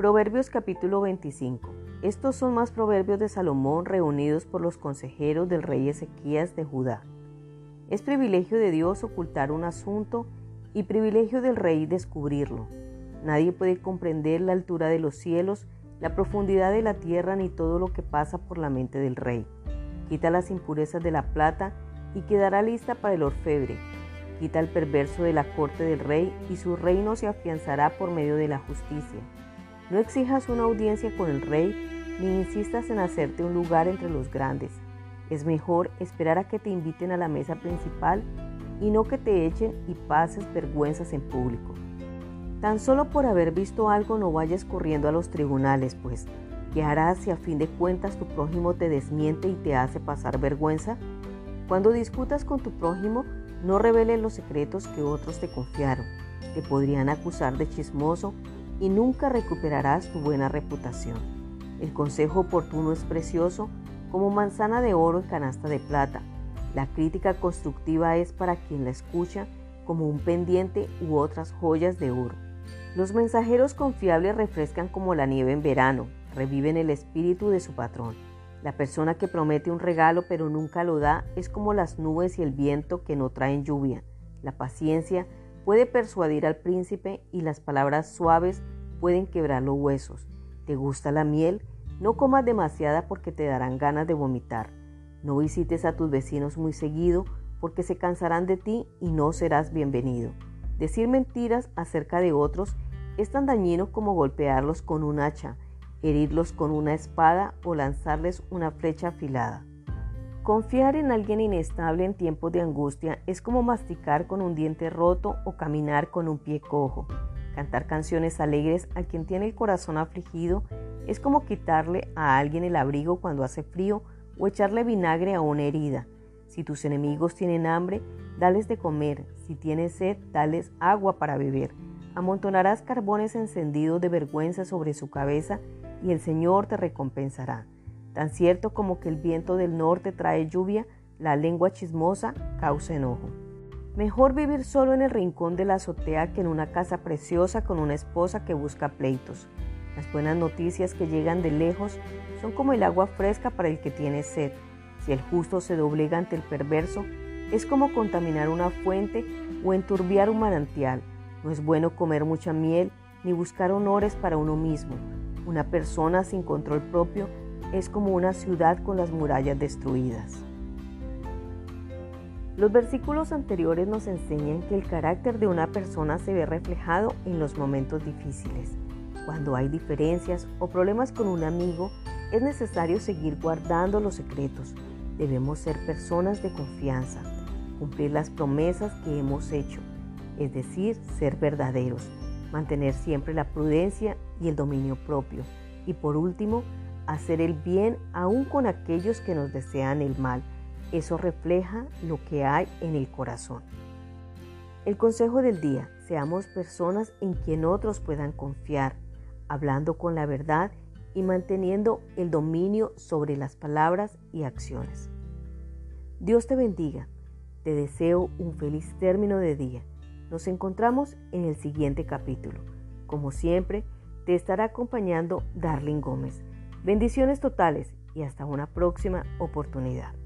Proverbios capítulo 25. Estos son más proverbios de Salomón reunidos por los consejeros del rey Ezequías de Judá. Es privilegio de Dios ocultar un asunto y privilegio del rey descubrirlo. Nadie puede comprender la altura de los cielos, la profundidad de la tierra ni todo lo que pasa por la mente del rey. Quita las impurezas de la plata y quedará lista para el orfebre. Quita el perverso de la corte del rey y su reino se afianzará por medio de la justicia. No exijas una audiencia con el rey ni insistas en hacerte un lugar entre los grandes. Es mejor esperar a que te inviten a la mesa principal y no que te echen y pases vergüenzas en público. Tan solo por haber visto algo no vayas corriendo a los tribunales, pues, ¿qué harás si a fin de cuentas tu prójimo te desmiente y te hace pasar vergüenza? Cuando discutas con tu prójimo, no reveles los secretos que otros te confiaron. Te podrían acusar de chismoso y nunca recuperarás tu buena reputación. El consejo oportuno es precioso como manzana de oro en canasta de plata. La crítica constructiva es para quien la escucha como un pendiente u otras joyas de oro. Los mensajeros confiables refrescan como la nieve en verano, reviven el espíritu de su patrón. La persona que promete un regalo pero nunca lo da es como las nubes y el viento que no traen lluvia. La paciencia puede persuadir al príncipe y las palabras suaves pueden quebrar los huesos. ¿Te gusta la miel? No comas demasiada porque te darán ganas de vomitar. No visites a tus vecinos muy seguido porque se cansarán de ti y no serás bienvenido. Decir mentiras acerca de otros es tan dañino como golpearlos con un hacha, herirlos con una espada o lanzarles una flecha afilada. Confiar en alguien inestable en tiempos de angustia es como masticar con un diente roto o caminar con un pie cojo. Cantar canciones alegres a quien tiene el corazón afligido es como quitarle a alguien el abrigo cuando hace frío o echarle vinagre a una herida. Si tus enemigos tienen hambre, dales de comer. Si tienes sed, dales agua para beber. Amontonarás carbones encendidos de vergüenza sobre su cabeza y el Señor te recompensará. Tan cierto como que el viento del norte trae lluvia, la lengua chismosa causa enojo. Mejor vivir solo en el rincón de la azotea que en una casa preciosa con una esposa que busca pleitos. Las buenas noticias que llegan de lejos son como el agua fresca para el que tiene sed. Si el justo se doblega ante el perverso, es como contaminar una fuente o enturbiar un manantial. No es bueno comer mucha miel ni buscar honores para uno mismo. Una persona sin control propio es como una ciudad con las murallas destruidas. Los versículos anteriores nos enseñan que el carácter de una persona se ve reflejado en los momentos difíciles. Cuando hay diferencias o problemas con un amigo, es necesario seguir guardando los secretos. Debemos ser personas de confianza, cumplir las promesas que hemos hecho, es decir, ser verdaderos, mantener siempre la prudencia y el dominio propio. Y por último, hacer el bien aún con aquellos que nos desean el mal eso refleja lo que hay en el corazón. El consejo del día, seamos personas en quien otros puedan confiar, hablando con la verdad y manteniendo el dominio sobre las palabras y acciones. Dios te bendiga. Te deseo un feliz término de día. Nos encontramos en el siguiente capítulo. Como siempre, te estará acompañando Darling Gómez. Bendiciones totales y hasta una próxima oportunidad.